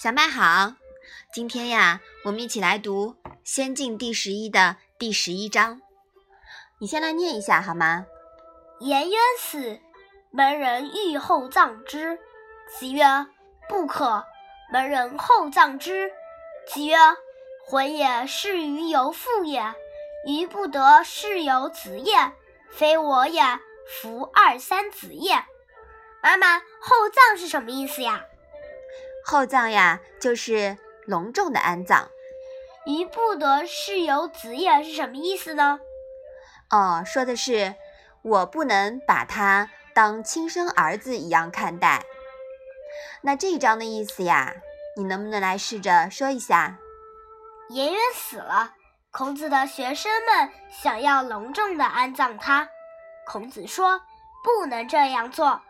小麦好，今天呀，我们一起来读《仙境》第十一的第十一章。你先来念一下好吗？颜渊死，门人欲厚葬之。子曰：“不可。”门人厚葬之。子曰：“魂也，是于由父也，余不得是由子也，非我也，夫二三子也。”妈妈，厚葬是什么意思呀？厚葬呀，就是隆重的安葬。余不得是由子也是什么意思呢？哦，说的是我不能把他当亲生儿子一样看待。那这一章的意思呀，你能不能来试着说一下？颜渊死了，孔子的学生们想要隆重的安葬他，孔子说不能这样做。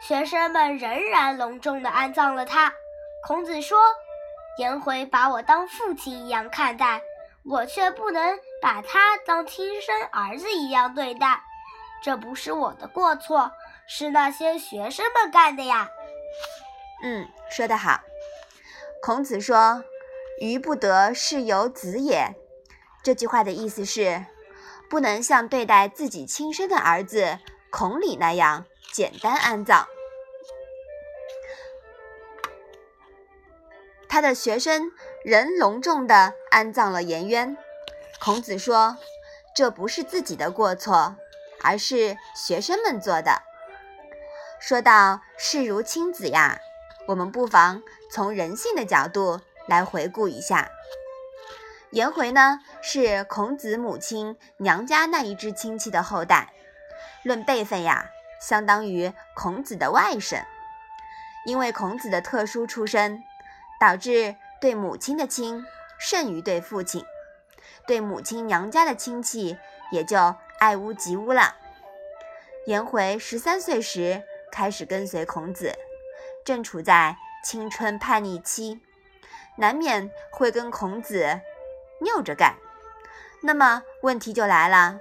学生们仍然隆重的安葬了他。孔子说：“颜回把我当父亲一样看待，我却不能把他当亲生儿子一样对待。这不是我的过错，是那些学生们干的呀。”嗯，说得好。孔子说：“余不得是由子也。”这句话的意思是，不能像对待自己亲生的儿子孔鲤那样。简单安葬，他的学生仍隆重地安葬了颜渊。孔子说：“这不是自己的过错，而是学生们做的。”说到视如亲子呀，我们不妨从人性的角度来回顾一下。颜回呢，是孔子母亲娘家那一支亲戚的后代，论辈分呀。相当于孔子的外甥，因为孔子的特殊出身，导致对母亲的亲胜于对父亲，对母亲娘家的亲戚也就爱屋及乌了。颜回十三岁时开始跟随孔子，正处在青春叛逆期，难免会跟孔子拗着干。那么问题就来了，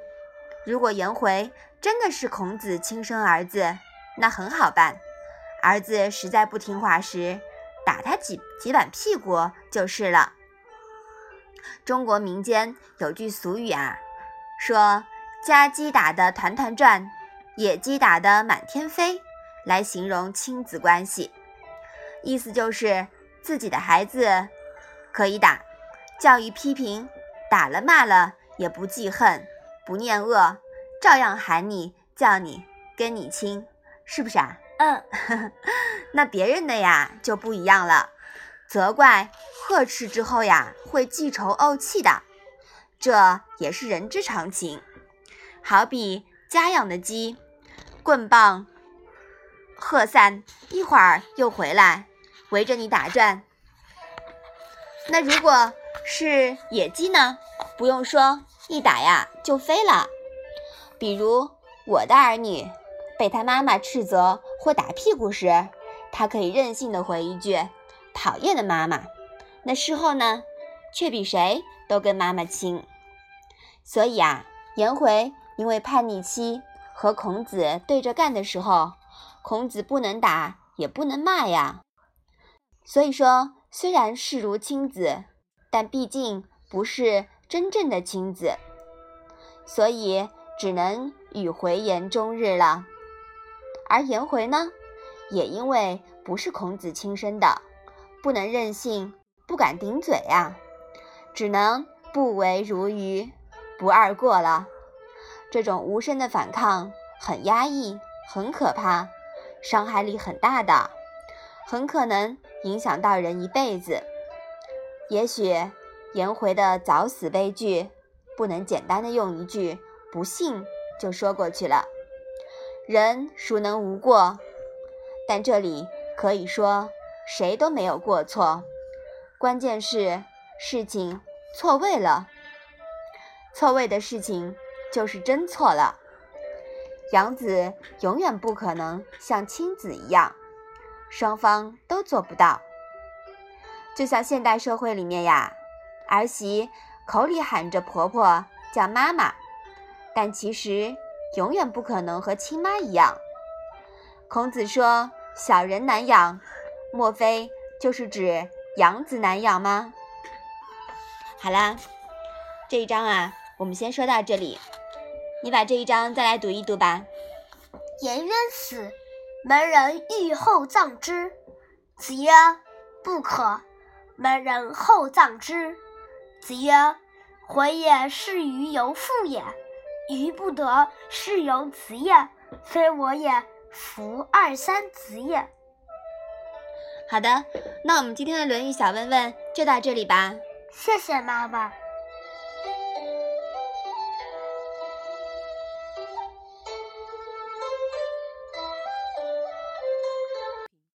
如果颜回，真的是孔子亲生儿子，那很好办。儿子实在不听话时，打他几几板屁股就是了。中国民间有句俗语啊，说“家鸡打得团团转，野鸡打得满天飞”，来形容亲子关系。意思就是自己的孩子可以打，教育批评，打了骂了也不记恨，不念恶。照样喊你叫你跟你亲，是不是啊？嗯，那别人的呀就不一样了，责怪呵斥之后呀会记仇怄气的，这也是人之常情。好比家养的鸡，棍棒喝散，一会儿又回来围着你打转。那如果是野鸡呢？不用说，一打呀就飞了。比如我的儿女被他妈妈斥责或打屁股时，他可以任性的回一句“讨厌的妈妈”，那事后呢，却比谁都跟妈妈亲。所以啊，颜回因为叛逆期和孔子对着干的时候，孔子不能打也不能骂呀。所以说，虽然视如亲子，但毕竟不是真正的亲子，所以。只能与回言终日了，而颜回呢，也因为不是孔子亲生的，不能任性，不敢顶嘴呀，只能不为如鱼，不二过了。这种无声的反抗很压抑，很可怕，伤害力很大的，很可能影响到人一辈子。也许颜回的早死悲剧，不能简单的用一句。不幸就说过去了，人孰能无过？但这里可以说谁都没有过错，关键是事情错位了。错位的事情就是真错了。养子永远不可能像亲子一样，双方都做不到。就像现代社会里面呀，儿媳口里喊着婆婆叫妈妈。但其实永远不可能和亲妈一样。孔子说“小人难养”，莫非就是指养子难养吗？好啦，这一章啊，我们先说到这里。你把这一章再来读一读吧。颜渊死，门人欲厚葬之。子曰：“不可。”门人厚葬之。子曰：“回也是于由父也，余不得是由子也，非我也，夫二三子也。”好的，那我们今天的《论语》小问问就到这里吧。谢谢妈妈。